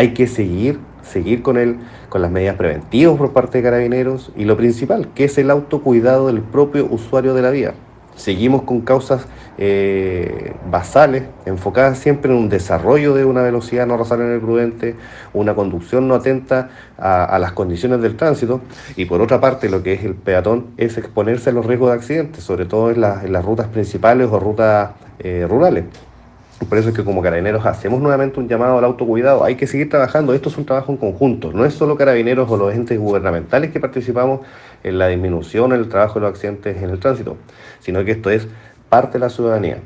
Hay que seguir, seguir con, el, con las medidas preventivas por parte de carabineros y lo principal, que es el autocuidado del propio usuario de la vía. Seguimos con causas eh, basales, enfocadas siempre en un desarrollo de una velocidad no rozar en el prudente, una conducción no atenta a, las condiciones del tránsito, y por otra parte lo que es el peatón es exponerse a los riesgos de accidentes, sobre todo en, las rutas principales o rutas eh, rurales. Por eso es que como carabineros hacemos nuevamente un llamado al autocuidado. Hay que seguir trabajando. Esto es un trabajo en conjunto. No es solo carabineros o los entes gubernamentales que participamos en la disminución, en el trabajo de los accidentes en el tránsito, sino que esto es parte de la ciudadanía.